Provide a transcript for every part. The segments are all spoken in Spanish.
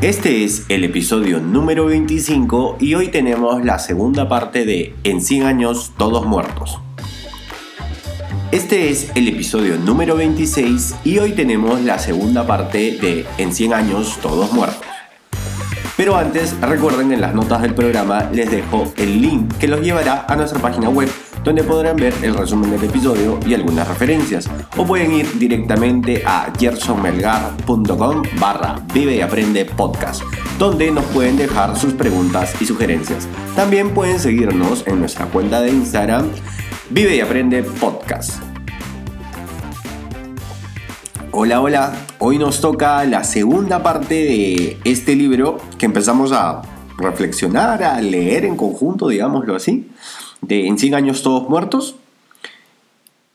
Este es el episodio número 25 y hoy tenemos la segunda parte de En 100 años todos muertos. Este es el episodio número 26 y hoy tenemos la segunda parte de En 100 años todos muertos. Pero antes, recuerden en las notas del programa les dejo el link que los llevará a nuestra página web donde podrán ver el resumen del episodio y algunas referencias. O pueden ir directamente a gersonmelgar.com barra vive y aprende podcast, donde nos pueden dejar sus preguntas y sugerencias. También pueden seguirnos en nuestra cuenta de Instagram vive y aprende podcast. Hola, hola. Hoy nos toca la segunda parte de este libro que empezamos a reflexionar, a leer en conjunto, digámoslo así, de En 100 años todos muertos.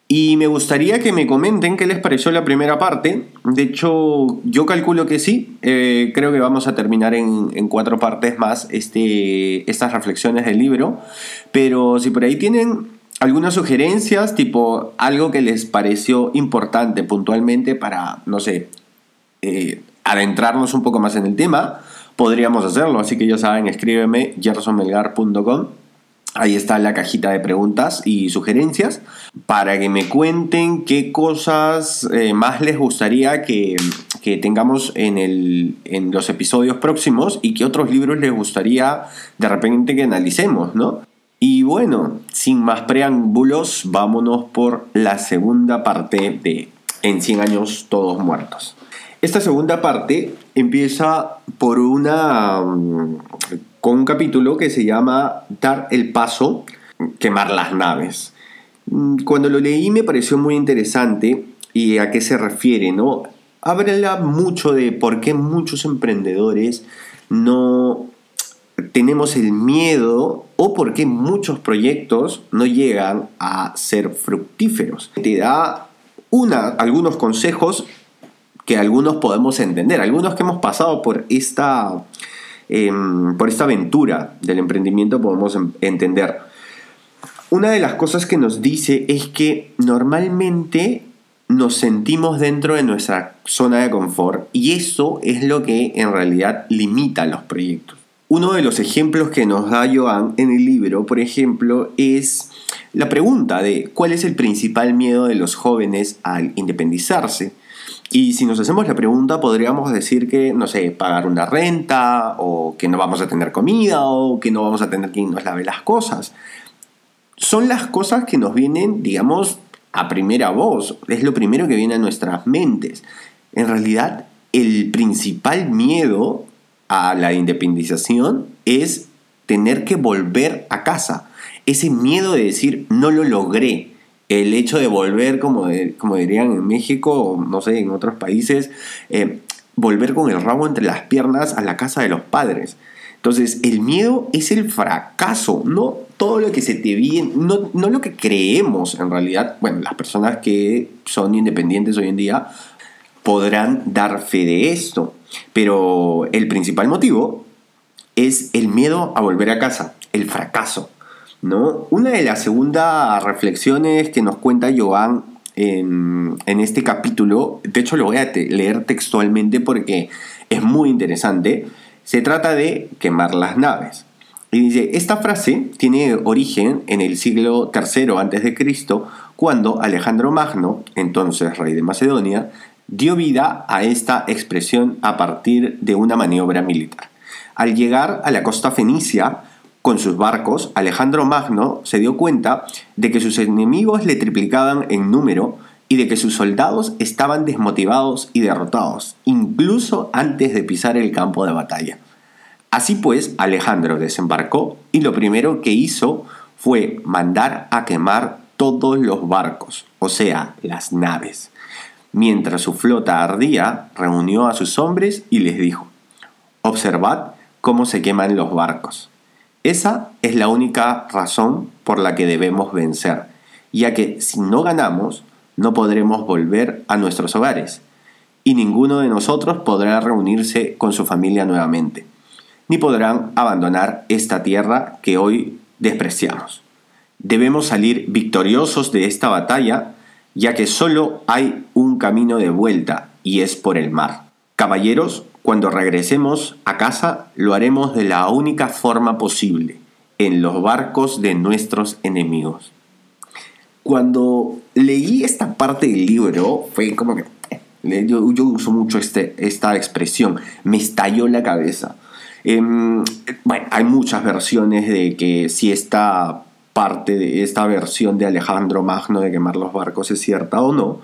Y me gustaría que me comenten qué les pareció la primera parte. De hecho, yo calculo que sí. Eh, creo que vamos a terminar en, en, cuatro partes más este, estas reflexiones del libro. Pero si por ahí tienen algunas sugerencias, tipo algo que les pareció importante puntualmente para, no sé, eh, adentrarnos un poco más en el tema, podríamos hacerlo. Así que ya saben, escríbeme gersonmelgar.com. Ahí está la cajita de preguntas y sugerencias para que me cuenten qué cosas eh, más les gustaría que, que tengamos en, el, en los episodios próximos y qué otros libros les gustaría de repente que analicemos, ¿no? Y bueno, sin más preámbulos, vámonos por la segunda parte de En 100 años todos muertos. Esta segunda parte empieza por una mm, con un capítulo que se llama Dar el paso, quemar las naves. Mm, cuando lo leí me pareció muy interesante y a qué se refiere, ¿no? Habla mucho de por qué muchos emprendedores no tenemos el miedo o por qué muchos proyectos no llegan a ser fructíferos. Te da algunos consejos que algunos podemos entender, algunos que hemos pasado por esta, em, por esta aventura del emprendimiento podemos entender. Una de las cosas que nos dice es que normalmente nos sentimos dentro de nuestra zona de confort y eso es lo que en realidad limita los proyectos. Uno de los ejemplos que nos da Joan en el libro, por ejemplo, es la pregunta de cuál es el principal miedo de los jóvenes al independizarse. Y si nos hacemos la pregunta, podríamos decir que, no sé, pagar una renta, o que no vamos a tener comida, o que no vamos a tener quien nos lave las cosas. Son las cosas que nos vienen, digamos, a primera voz. Es lo primero que viene a nuestras mentes. En realidad, el principal miedo a la independización es tener que volver a casa. Ese miedo de decir, no lo logré. El hecho de volver, como, como dirían en México, o no sé, en otros países, eh, volver con el rabo entre las piernas a la casa de los padres. Entonces, el miedo es el fracaso, no todo lo que se te viene, no, no lo que creemos en realidad. Bueno, las personas que son independientes hoy en día podrán dar fe de esto. Pero el principal motivo es el miedo a volver a casa, el fracaso. Una de las segundas reflexiones que nos cuenta Joan en, en, este capítulo, de hecho lo voy a leer textualmente porque es muy interesante, se trata de quemar las naves. Y dice, esta frase tiene origen en el siglo III a.C., cuando Alejandro Magno, entonces rey de Macedonia, dio vida a esta expresión a partir de una maniobra militar. Al llegar a la costa fenicia con sus barcos, Alejandro Magno se dio cuenta de que sus enemigos le triplicaban en número y de que sus soldados estaban desmotivados y derrotados, incluso antes de pisar el campo de batalla. Así pues, Alejandro desembarcó y lo primero que hizo fue mandar a quemar todos los barcos, o sea, las naves. Mientras su flota ardía, reunió a sus hombres y les dijo, Observad cómo se queman los barcos. Esa es la única razón por la que debemos vencer, ya que si no ganamos, no podremos volver a nuestros hogares, y ninguno de nosotros podrá reunirse con su familia nuevamente, ni podrán abandonar esta tierra que hoy despreciamos. Debemos salir victoriosos de esta batalla ya que solo hay un camino de vuelta y es por el mar. Caballeros, cuando regresemos a casa lo haremos de la única forma posible, en los barcos de nuestros enemigos. Cuando leí esta parte del libro, fue como que... Eh, yo, uso mucho este, esta expresión, me estalló la cabeza. Em, bueno, hay muchas versiones de que si esta parte de esta versión de Alejandro Magno de quemar los barcos es cierta o no.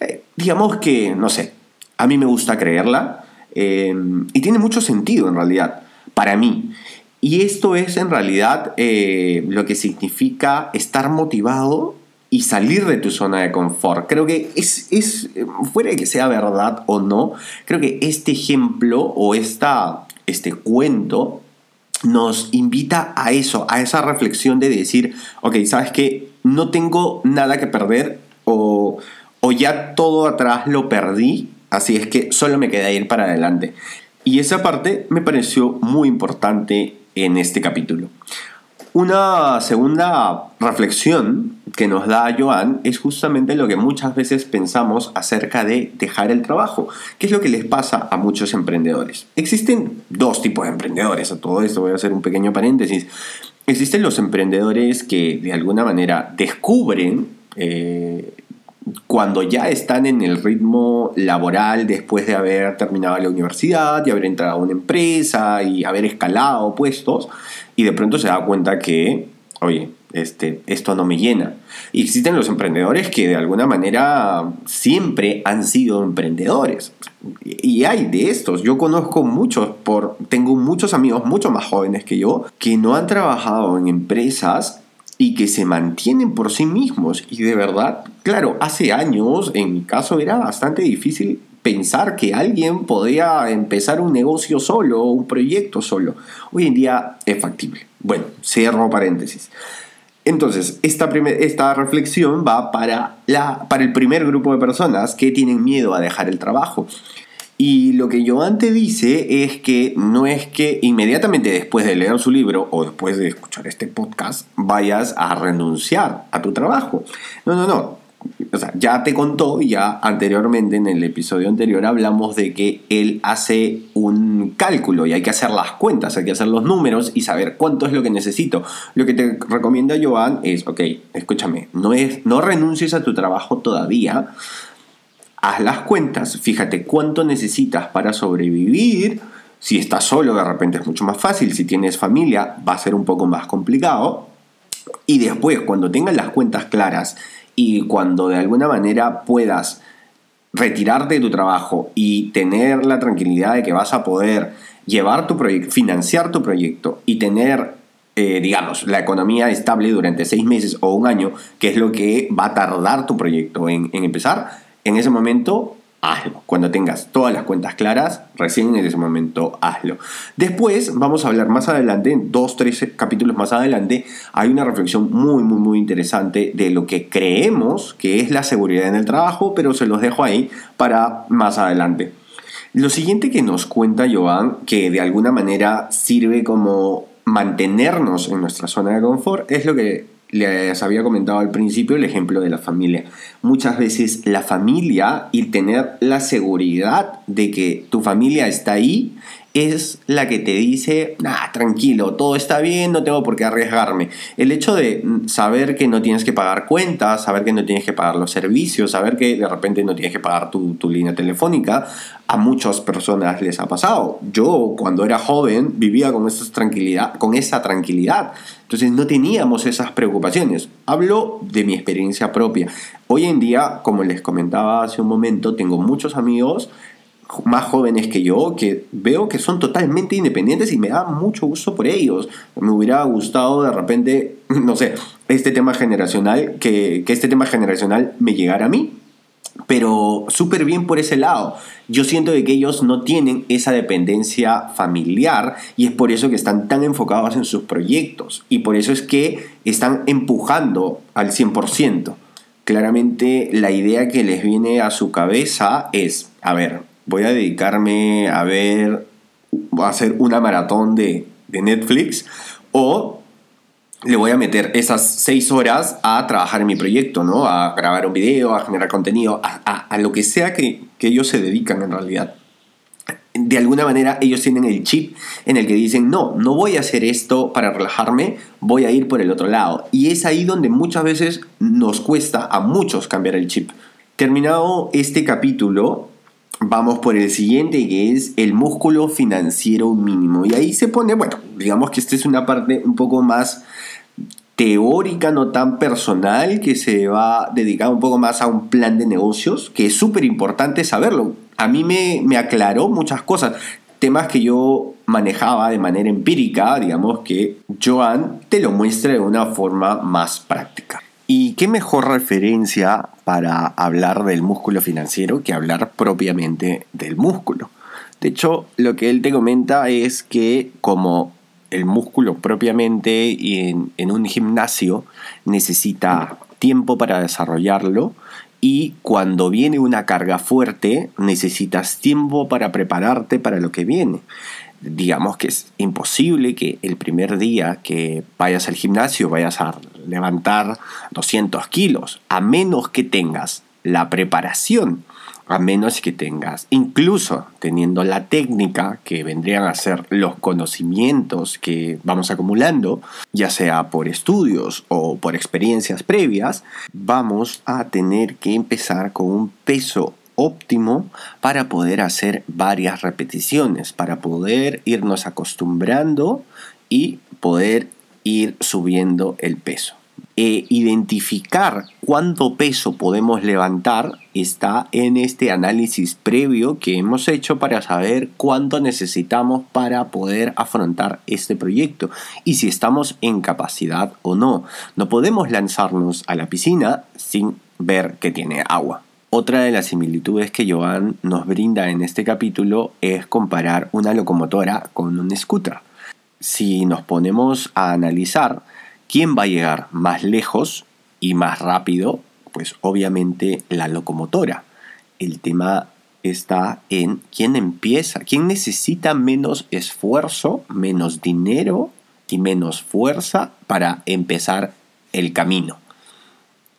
Eh, digamos que, no sé, a mí me gusta creerla eh, y tiene mucho sentido en realidad, para mí. Y esto es en realidad eh, lo que significa estar motivado y salir de tu zona de confort. Creo que es, es, fuera de que sea verdad o no, creo que este ejemplo o esta, este cuento nos invita a eso, a esa reflexión de decir, ok, sabes que no tengo nada que perder o, o ya todo atrás lo perdí, así es que solo me queda ir para adelante. Y esa parte me pareció muy importante en este capítulo. Una segunda reflexión que nos da Joan es justamente lo que muchas veces pensamos acerca de dejar el trabajo, que es lo que les pasa a muchos emprendedores. Existen dos tipos de emprendedores, a todo esto voy a hacer un pequeño paréntesis. Existen los emprendedores que de alguna manera descubren eh, cuando ya están en el ritmo laboral después de haber terminado la universidad y haber entrado a una empresa y haber escalado puestos y de pronto se da cuenta que, oye, este, esto no me llena. Y existen los emprendedores que de alguna manera siempre han sido emprendedores. Y hay de estos. Yo conozco muchos, por, tengo muchos amigos mucho más jóvenes que yo, que no han trabajado en empresas y que se mantienen por sí mismos. Y de verdad, claro, hace años en mi caso era bastante difícil pensar que alguien podía empezar un negocio solo un proyecto solo. Hoy en día es factible. Bueno, cierro paréntesis. Entonces, esta, esta reflexión va para, la, para el primer grupo de personas que tienen miedo a dejar el trabajo. Y lo que Joan te dice es que no es que inmediatamente después de leer su libro o después de escuchar este podcast vayas a renunciar a tu trabajo. No, no, no o sea, ya te contó, ya anteriormente en el episodio anterior hablamos de que él hace un cálculo y hay que hacer las cuentas, hay que hacer los números y saber cuánto es lo que necesito. Lo que te recomienda Joan es, ok, escúchame, no, es, no renuncies a tu trabajo todavía, haz las cuentas, fíjate cuánto necesitas para sobrevivir. Si estás solo, de repente es mucho más fácil. Si tienes familia, va a ser un poco más complicado. Y después, cuando tengas las cuentas claras y cuando de alguna manera puedas retirarte de tu trabajo y tener la tranquilidad de que vas a poder llevar tu proyecto, financiar tu proyecto y tener, eh, digamos, la economía estable durante seis meses o un año, que es lo que va a tardar tu proyecto en, en empezar, en ese momento hazlo. Cuando tengas todas las cuentas claras, recién en ese momento hazlo. Después, vamos a hablar más adelante, en dos, tres capítulos más adelante, hay una reflexión muy, muy, muy interesante de lo que creemos que es la seguridad en el trabajo, pero se los dejo ahí para más adelante. Lo siguiente que nos cuenta Joan, que de alguna manera sirve como mantenernos en nuestra zona de confort, es lo que les había comentado al principio el ejemplo de la familia. Muchas veces la familia y tener la seguridad de que tu familia está ahí es la que te dice, nah, tranquilo, todo está bien, no tengo por qué arriesgarme. El hecho de saber que no tienes que pagar cuentas, saber que no tienes que pagar los servicios, saber que de repente no tienes que pagar tu, tu línea telefónica, a muchas personas les ha pasado. Yo cuando era joven vivía con esa tranquilidad, con esa tranquilidad. Entonces no teníamos esas preocupaciones. Hablo de mi experiencia propia. Hoy en día, como les comentaba hace un momento, tengo muchos amigos más jóvenes que yo que veo que son totalmente independientes y me da mucho gusto por ellos. Me hubiera gustado de repente, no sé, este tema generacional, que, que este tema generacional me llegara a mí. Pero súper bien por ese lado. Yo siento de que ellos no tienen esa dependencia familiar y es por eso que están tan enfocados en sus proyectos y por eso es que están empujando al 100%. Claramente la idea que les viene a su cabeza es, a ver, voy a dedicarme a ver, a hacer una maratón de, de Netflix o le voy a meter esas seis horas a trabajar en mi proyecto, ¿no? A grabar un video, a generar contenido, a, lo que sea que, que, ellos se dedican en realidad. De alguna manera ellos tienen el chip en el que dicen, no, no voy a hacer esto para relajarme, voy a ir por el otro lado. Y es ahí donde muchas veces nos cuesta a muchos cambiar el chip. Terminado este capítulo, vamos por el siguiente que es el músculo financiero mínimo. Y ahí se pone, bueno, digamos que esta es una parte un poco más teórica, no tan personal, que se va a dedicar un poco más a un plan de negocios, que es súper importante saberlo. A mí me, me aclaró muchas cosas, temas que yo manejaba de manera empírica, digamos que Joan te lo muestra de una forma más práctica. ¿Y qué mejor referencia para hablar del músculo financiero que hablar propiamente del músculo? De hecho, lo que él te comenta es que como el músculo propiamente en, en un gimnasio necesita tiempo para desarrollarlo y cuando viene una carga fuerte necesitas tiempo para prepararte para lo que viene digamos que es imposible que el primer día que vayas al gimnasio vayas a levantar 200 kilos, a menos que tengas la preparación, a menos que tengas, incluso teniendo la técnica que vendrían a ser los conocimientos que vamos acumulando, ya sea por estudios o por experiencias previas, vamos a tener que empezar con un peso óptimo para poder hacer varias repeticiones, para poder irnos acostumbrando y poder ir subiendo el peso. E identificar cuánto peso podemos levantar está en este análisis previo que hemos hecho para saber cuánto necesitamos para poder afrontar este proyecto y si estamos en capacidad o no. No podemos lanzarnos a la piscina sin ver que tiene agua. Otra de las similitudes que Joan nos brinda en este capítulo es comparar una locomotora con un scooter. Si nos ponemos a analizar quién va a llegar más lejos y más rápido, pues obviamente la locomotora. El tema está en quién empieza, quién necesita menos esfuerzo, menos dinero y menos fuerza para empezar el camino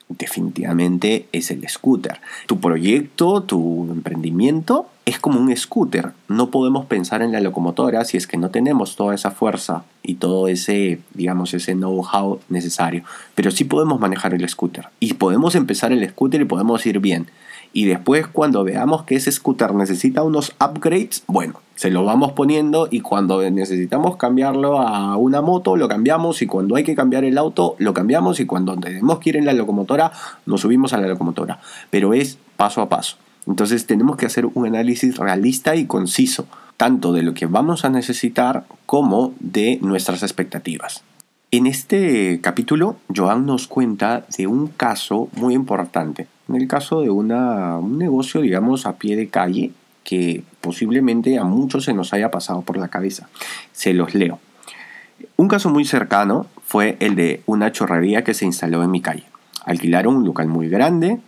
definitivamente es el scooter. Tu proyecto, tu emprendimiento es como un scooter. No podemos pensar en la locomotora si es que no tenemos toda esa fuerza y todo ese, digamos, ese know-how necesario. Pero sí podemos manejar el scooter. Y podemos empezar el scooter y podemos ir bien. Y después cuando veamos que ese scooter necesita unos upgrades, bueno, se lo vamos poniendo y cuando necesitamos cambiarlo a una moto, lo cambiamos y cuando hay que cambiar el auto, lo cambiamos y cuando tenemos que ir en la locomotora, nos subimos a la locomotora. Pero es paso a paso. Entonces tenemos que hacer un análisis realista y conciso, tanto de lo que vamos a necesitar como de nuestras expectativas. En este capítulo, Joan nos cuenta de un caso muy importante en el caso de una, un negocio, digamos, a pie de calle, que posiblemente a muchos se nos haya pasado por la cabeza. Se los leo. Un caso muy cercano fue el de una chorrería que se instaló en mi calle. Alquilaron un local muy grande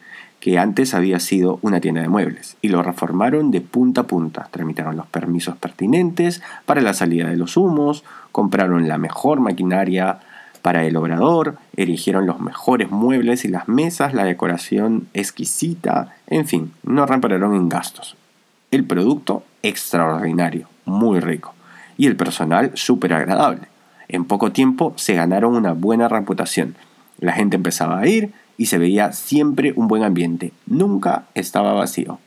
que antes había sido una tienda de muebles y lo reformaron de punta a punta. Tramitaron los permisos pertinentes para la salida de los humos, compraron la mejor maquinaria para el obrador, erigieron los mejores muebles y las mesas, la decoración exquisita, en fin, no repararon en gastos. El producto extraordinario, muy rico, y el personal súper agradable. En poco tiempo se ganaron una buena reputación. La gente empezaba a ir y se veía siempre un buen ambiente. Nunca estaba vacío.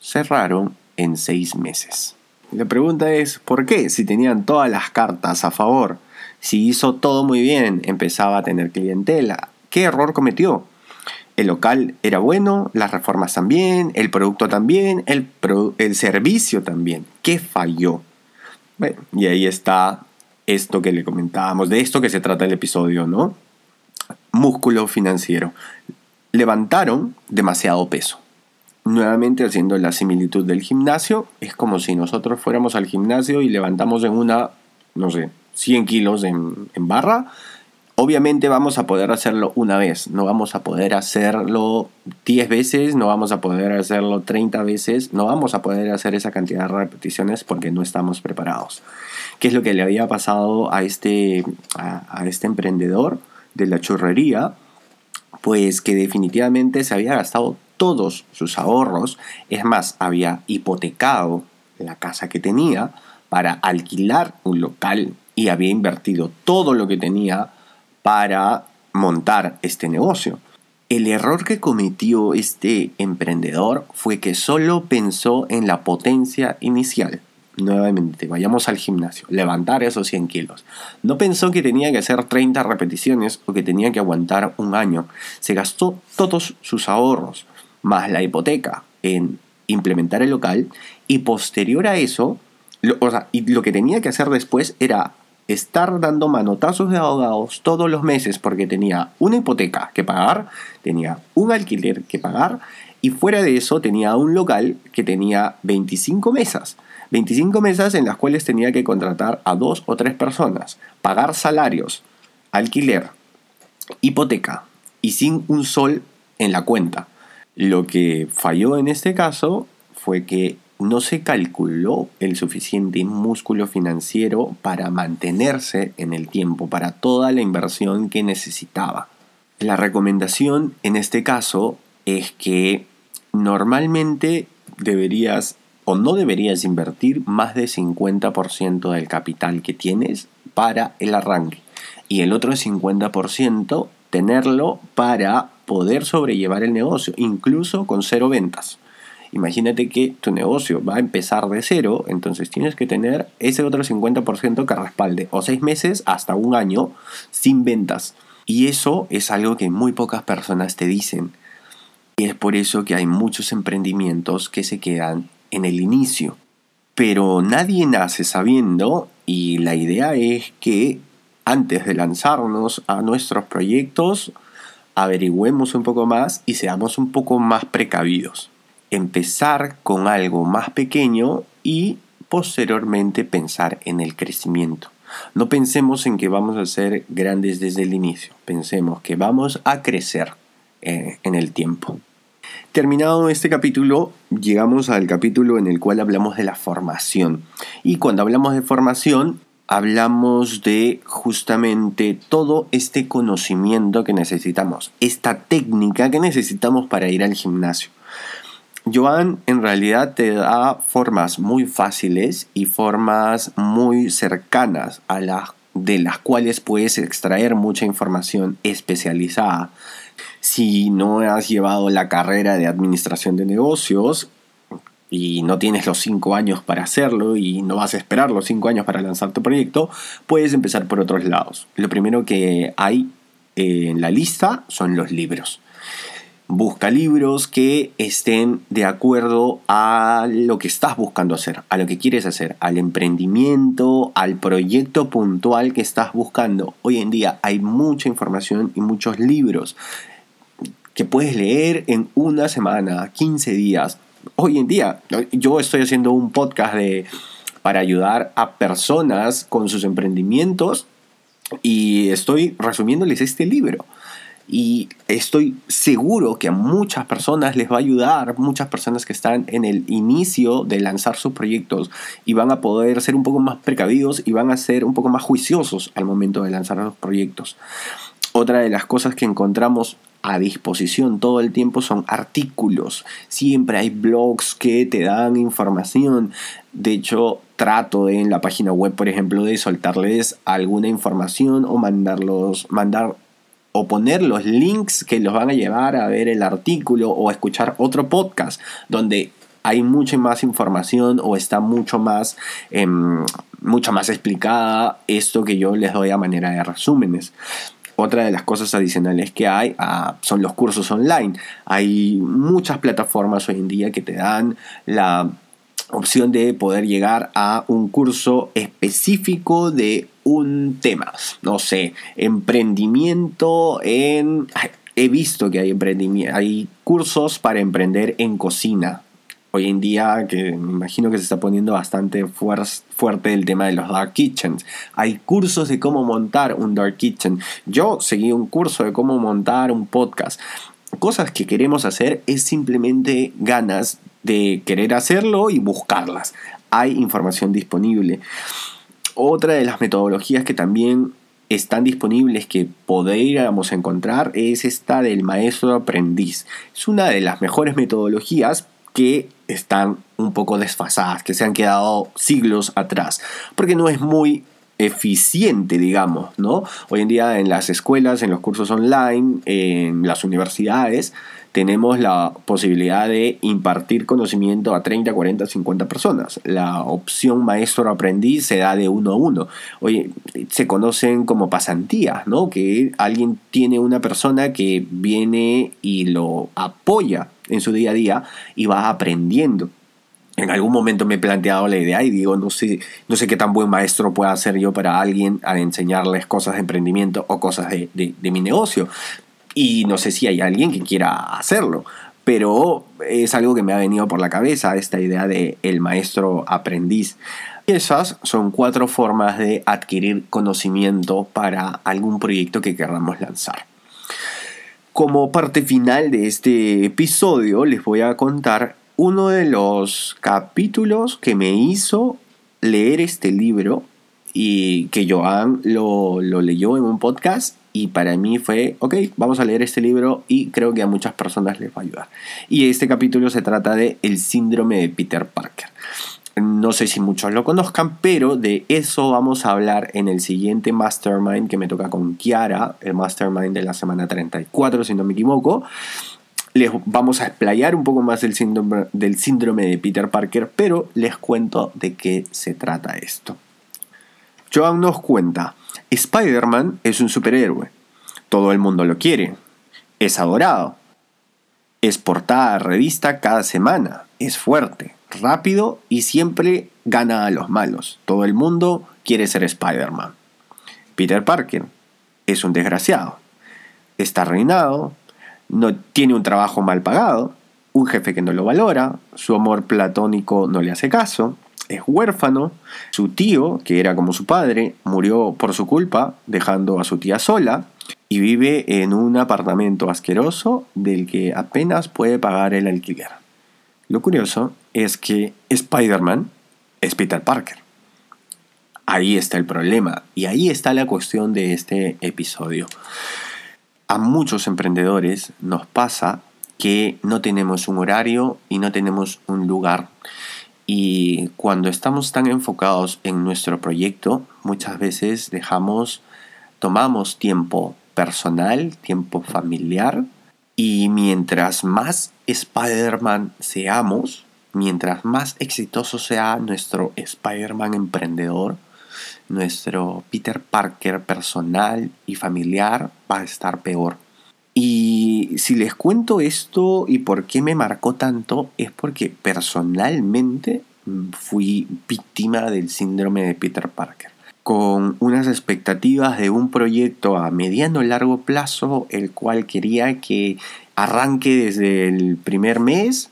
Cerraron en seis meses. La pregunta es, ¿por qué? Si tenían todas las cartas a favor. Si hizo todo muy bien, empezaba a tener clientela. ¿Qué error cometió? El local era bueno, las reformas también, el producto también, el, el servicio también. ¿Qué falló? y ahí está esto que le comentábamos, de esto que se trata el episodio, ¿no? Músculo financiero. Levantaron demasiado peso. nuevamente haciendo la similitud del gimnasio, es como si nosotros fuéramos al gimnasio y levantamos en una, no sé, 100 kilos en, barra. Obviamente vamos a poder hacerlo una vez, no vamos a poder hacerlo 10 veces, no vamos a poder hacerlo 30 veces, no vamos a poder hacer esa cantidad de repeticiones porque no estamos preparados. ¿Qué es lo que le había pasado a este, a este emprendedor de la churrería? Pues que definitivamente se había gastado todos sus ahorros, es más, había hipotecado la casa que tenía para alquilar un local y había invertido todo lo que tenía para montar este negocio. El error que cometió este emprendedor fue que solo pensó en la potencia inicial. Nuevamente, vayamos al gimnasio, levantar esos 100 kilos. No pensó que tenía que hacer 30 repeticiones o que tenía que aguantar un año. Se gastó todos sus ahorros más la hipoteca en implementar el local y posterior a eso, lo, o sea, lo que tenía que hacer después era estar dando manotazos de abogados todos los meses porque tenía una hipoteca que pagar, tenía un alquiler que pagar y fuera de eso tenía un local que tenía 25 mesas. 25 mesas en las cuales tenía que contratar a dos o tres personas, pagar salarios, alquiler, hipoteca y sin un sol en la cuenta. Lo que falló en este caso fue que no se calculó el suficiente músculo financiero para mantenerse en el tiempo, para toda la inversión que necesitaba. La recomendación en este caso es que normalmente deberías o no deberías invertir más del 50% del capital que tienes para el arranque y el otro 50% tenerlo para poder sobrellevar el negocio, incluso con cero ventas. Imagínate que tu negocio va a empezar de cero, entonces tienes que tener ese otro 50% que respalde, o seis meses hasta un año sin ventas. Y eso es algo que muy pocas personas te dicen. Y es por eso que hay muchos emprendimientos que se quedan en el inicio. Pero nadie nace sabiendo y la idea es que antes de lanzarnos a nuestros proyectos, averigüemos un poco más y seamos un poco más precavidos. Empezar con algo más pequeño y posteriormente pensar en el crecimiento. No pensemos en que vamos a ser grandes desde el inicio, pensemos que vamos a crecer eh, en el tiempo. Terminado este capítulo, llegamos al capítulo en el cual hablamos de la formación. Y cuando hablamos de formación, hablamos de justamente todo este conocimiento que necesitamos, esta técnica que necesitamos para ir al gimnasio. Joan en realidad te da formas muy fáciles y formas muy cercanas a las de las cuales puedes extraer mucha información especializada. Si no has llevado la carrera de administración de negocios, y no tienes los 5 años para hacerlo y no vas a esperar los 5 años para lanzar tu proyecto, puedes empezar por otros lados. Lo primero que hay en la lista son los libros. Busca libros que estén de acuerdo a lo que estás buscando hacer, a lo que quieres hacer, al emprendimiento, al proyecto puntual que estás buscando. Hoy en día hay mucha información y muchos libros que puedes leer en una semana, 15 días, hoy en día, yo estoy haciendo un podcast de, para ayudar a personas con sus emprendimientos y estoy resumiéndoles este libro. Y estoy seguro que a muchas personas les va a ayudar, muchas personas que están en el inicio de lanzar sus proyectos y van a poder ser un poco más precavidos y van a ser un poco más juiciosos al momento de lanzar los proyectos. Otra de las cosas que encontramos a disposición todo el tiempo son artículos. Siempre hay blogs que te dan información. De hecho, trato en la página web, por ejemplo, de soltarles alguna información o mandarlos, mandar o poner los links que los van a llevar a ver el artículo o escuchar otro podcast donde hay mucha más información o está mucho más, em, mucho más explicada esto que yo les doy a manera de resúmenes. Otra de las cosas adicionales que hay ah, son los cursos online. Hay muchas plataformas hoy en día que te dan la opción de poder llegar a un curso específico de un tema. No sé, emprendimiento en... he visto que hay, hay cursos para emprender en cocina. Hoy en día, que me imagino que se está poniendo bastante fuerte el tema de los dark kitchens. Hay cursos de cómo montar un dark kitchen. Yo seguí un curso de cómo montar un podcast. Cosas que queremos hacer es simplemente ganas de querer hacerlo y buscarlas. Hay información disponible. Otra de las metodologías que también están disponibles que podríamos encontrar es esta del maestro aprendiz. Es una de las mejores metodologías que están un poco desfasadas, que se han quedado siglos atrás, porque no es muy eficiente, digamos, ¿no? Hoy en día en las escuelas, en los cursos online, en las universidades, tenemos la posibilidad de impartir conocimiento a 30, 40, 50 personas. La opción maestro-aprendiz se da de uno a uno. Oye, se conocen como pasantías, ¿no? Que alguien tiene una persona que viene y lo apoya en su día a día y va aprendiendo. En algún momento me he planteado la idea y digo, no sé, no sé qué tan buen maestro pueda ser yo para alguien a enseñarles cosas de emprendimiento o cosas de, de mi negocio. Y no sé si hay alguien que quiera hacerlo, pero es algo que me ha venido por la cabeza, esta idea de el maestro aprendiz. Esas son cuatro formas de adquirir conocimiento para algún proyecto que queramos lanzar. Como parte final de este episodio les voy a contar uno de los capítulos que me hizo leer este libro y que Joan lo, lo leyó en un podcast y para mí fue, ok, vamos a leer este libro y creo que a muchas personas les va a ayudar. Y este capítulo se trata de El síndrome de Peter Parker. No sé si muchos lo conozcan, pero de eso vamos a hablar en el siguiente Mastermind que me toca con Kiara, el Mastermind de la semana 34, si no me equivoco. Les vamos a explayar un poco más del síndrome, del síndrome de Peter Parker, pero les cuento de qué se trata esto. Joan nos cuenta, Spider-Man es un superhéroe. Todo el mundo lo quiere. Es adorado. Es portada a revista cada semana. Es fuerte, rápido y siempre gana a los malos. Todo el mundo quiere ser Spider-Man. Peter Parker es un desgraciado. Está arruinado. No tiene un trabajo mal pagado. Un jefe que no lo valora. Su amor platónico no le hace caso es huérfano, su tío, que era como su padre, murió por su culpa, dejando a su tía sola, y vive en un apartamento asqueroso del que apenas puede pagar el alquiler. Lo curioso es que Spider-Man es Peter Parker. Ahí está el problema y ahí está la cuestión de este episodio. A muchos emprendedores nos pasa que no tenemos un horario y no tenemos un lugar. Y cuando estamos tan enfocados en nuestro proyecto, muchas veces dejamos, tomamos tiempo personal, tiempo familiar, y mientras más Spider-Man seamos, mientras más exitoso sea nuestro Spider-Man emprendedor, nuestro Peter Parker personal y familiar va a estar peor. Y si les cuento esto y por qué me marcó tanto, es porque personalmente fui víctima del síndrome de Peter Parker. Con unas expectativas de un proyecto a mediano y largo plazo, el cual quería que arranque desde el primer mes,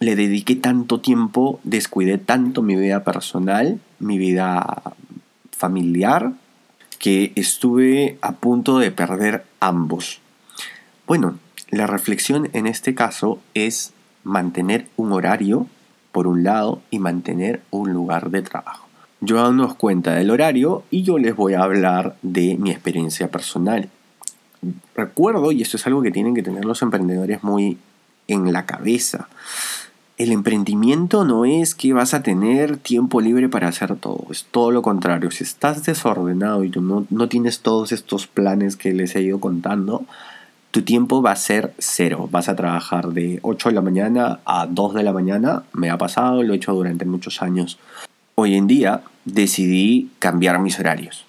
le dediqué tanto tiempo, descuidé tanto mi vida personal, mi vida familiar, que estuve a punto de perder ambos. Bueno, la reflexión en este caso es mantener un horario, por un lado, y mantener un lugar de trabajo. Yo nos cuenta del horario y yo les voy a hablar de mi experiencia personal. Recuerdo, y esto es algo que tienen que tener los emprendedores muy en la cabeza, el emprendimiento no es que vas a tener tiempo libre para hacer todo, es todo lo contrario. Si estás desordenado y tú no, no tienes todos estos planes que les he ido contando, tu tiempo va a ser cero. Vas a trabajar de 8 de la mañana a 2 de la mañana. Me ha pasado, lo he hecho durante muchos años. Hoy en día decidí cambiar mis horarios.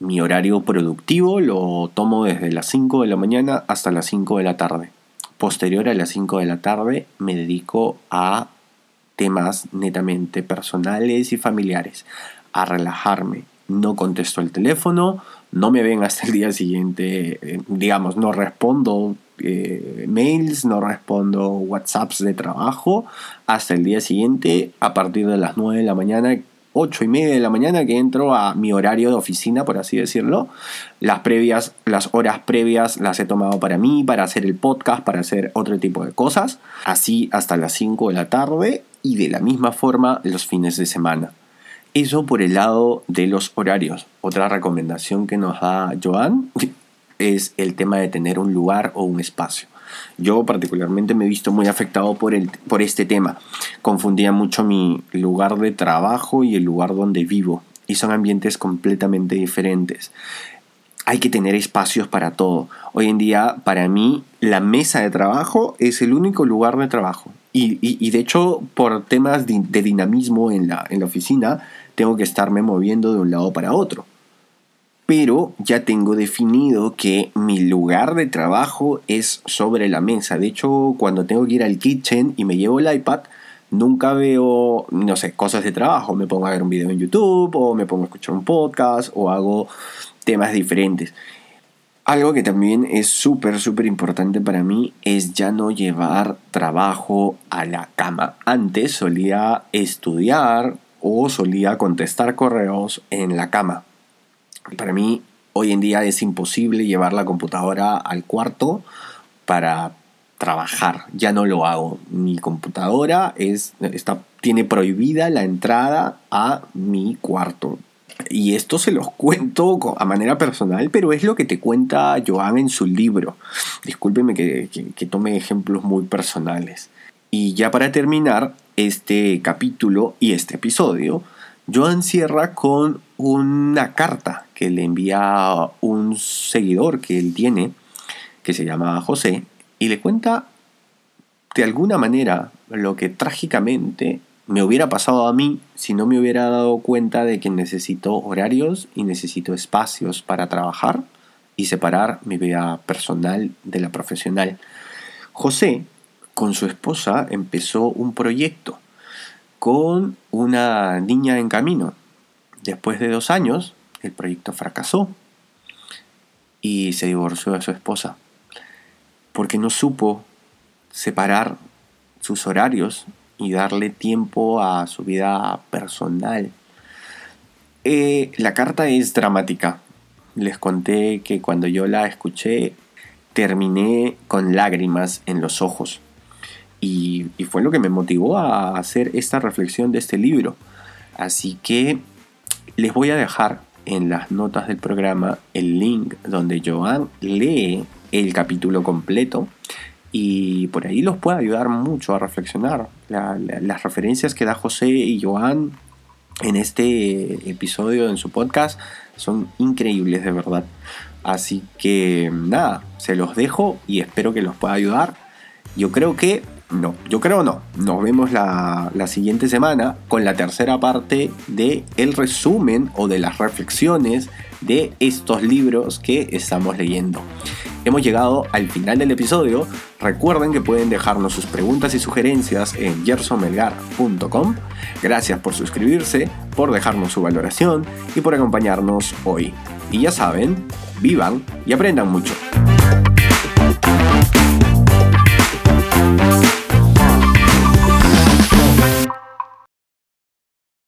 Mi horario productivo lo tomo desde las 5 de la mañana hasta las 5 de la tarde. Posterior a las 5 de la tarde me dedico a temas netamente personales y familiares, a relajarme, no contesto el teléfono, no me ven hasta el día siguiente, eh, digamos, no respondo eh, mails, no respondo WhatsApps de trabajo hasta el día siguiente a partir de las 9 de la mañana 8 y media de la mañana que entro a mi horario de oficina, por así decirlo. Las previas, las horas previas las he tomado para mí, para hacer el podcast, para hacer otro tipo de cosas. Así hasta las 5 de la tarde y de la misma forma los fines de semana. Eso por el lado de los horarios. Otra recomendación que nos da Joan es el tema de tener un lugar o un espacio. Yo particularmente me he visto muy afectado por, el, por este tema. Confundía mucho mi lugar de trabajo y el lugar donde vivo. Y son ambientes completamente diferentes. Hay que tener espacios para todo. Hoy en día, para mí, la mesa de trabajo es el único lugar de trabajo. Y, de hecho, por temas de, dinamismo en la, en la oficina, tengo que estarme moviendo de un lado para otro pero ya tengo definido que mi lugar de trabajo es sobre la mesa. De hecho, cuando tengo que ir al kitchen y me llevo el iPad, nunca veo, no sé, cosas de trabajo. Me pongo a ver un video en YouTube o me pongo a escuchar un podcast o hago temas diferentes. Algo que también es súper, súper importante para mí es ya no llevar trabajo a la cama. Antes solía estudiar o solía contestar correos en la cama para mí, hoy en día es imposible llevar la computadora al cuarto para trabajar. Ya no lo hago. Mi computadora es, está, tiene prohibida la entrada a mi cuarto. Y esto se los cuento a manera personal, pero es lo que te cuenta Joan en su libro. Discúlpeme que, que tome ejemplos muy personales. Y ya para terminar este capítulo y este episodio, Joan cierra con una carta que le envía un seguidor que él tiene, que se llama José, y le cuenta de alguna manera lo que trágicamente me hubiera pasado a mí si no me hubiera dado cuenta de que necesito horarios y necesito espacios para trabajar y separar mi vida personal de la profesional. José, con su esposa, empezó un proyecto con una niña en camino. Después de dos años, el proyecto fracasó y se divorció de su esposa porque no supo separar sus horarios y darle tiempo a su vida personal. Eh, la carta es dramática. Les conté que cuando yo la escuché terminé con lágrimas en los ojos. Y, fue lo que me motivó a hacer esta reflexión de este libro. Así que les voy a dejar en las notas del programa el link donde Joan lee el capítulo completo y por ahí los puede ayudar mucho a reflexionar. las referencias que da José y Joan en este episodio en su podcast son increíbles de verdad. Así que nada, se los dejo y espero que los pueda ayudar. Yo creo que no, yo creo no. Nos vemos la, siguiente semana con la tercera parte de el resumen o de las reflexiones de estos libros que estamos leyendo. Hemos llegado al final del episodio. Recuerden que pueden dejarnos sus preguntas y sugerencias en gersonmelgar.com. Gracias por suscribirse, por dejarnos su valoración y por acompañarnos hoy. Y ya saben, vivan y aprendan mucho.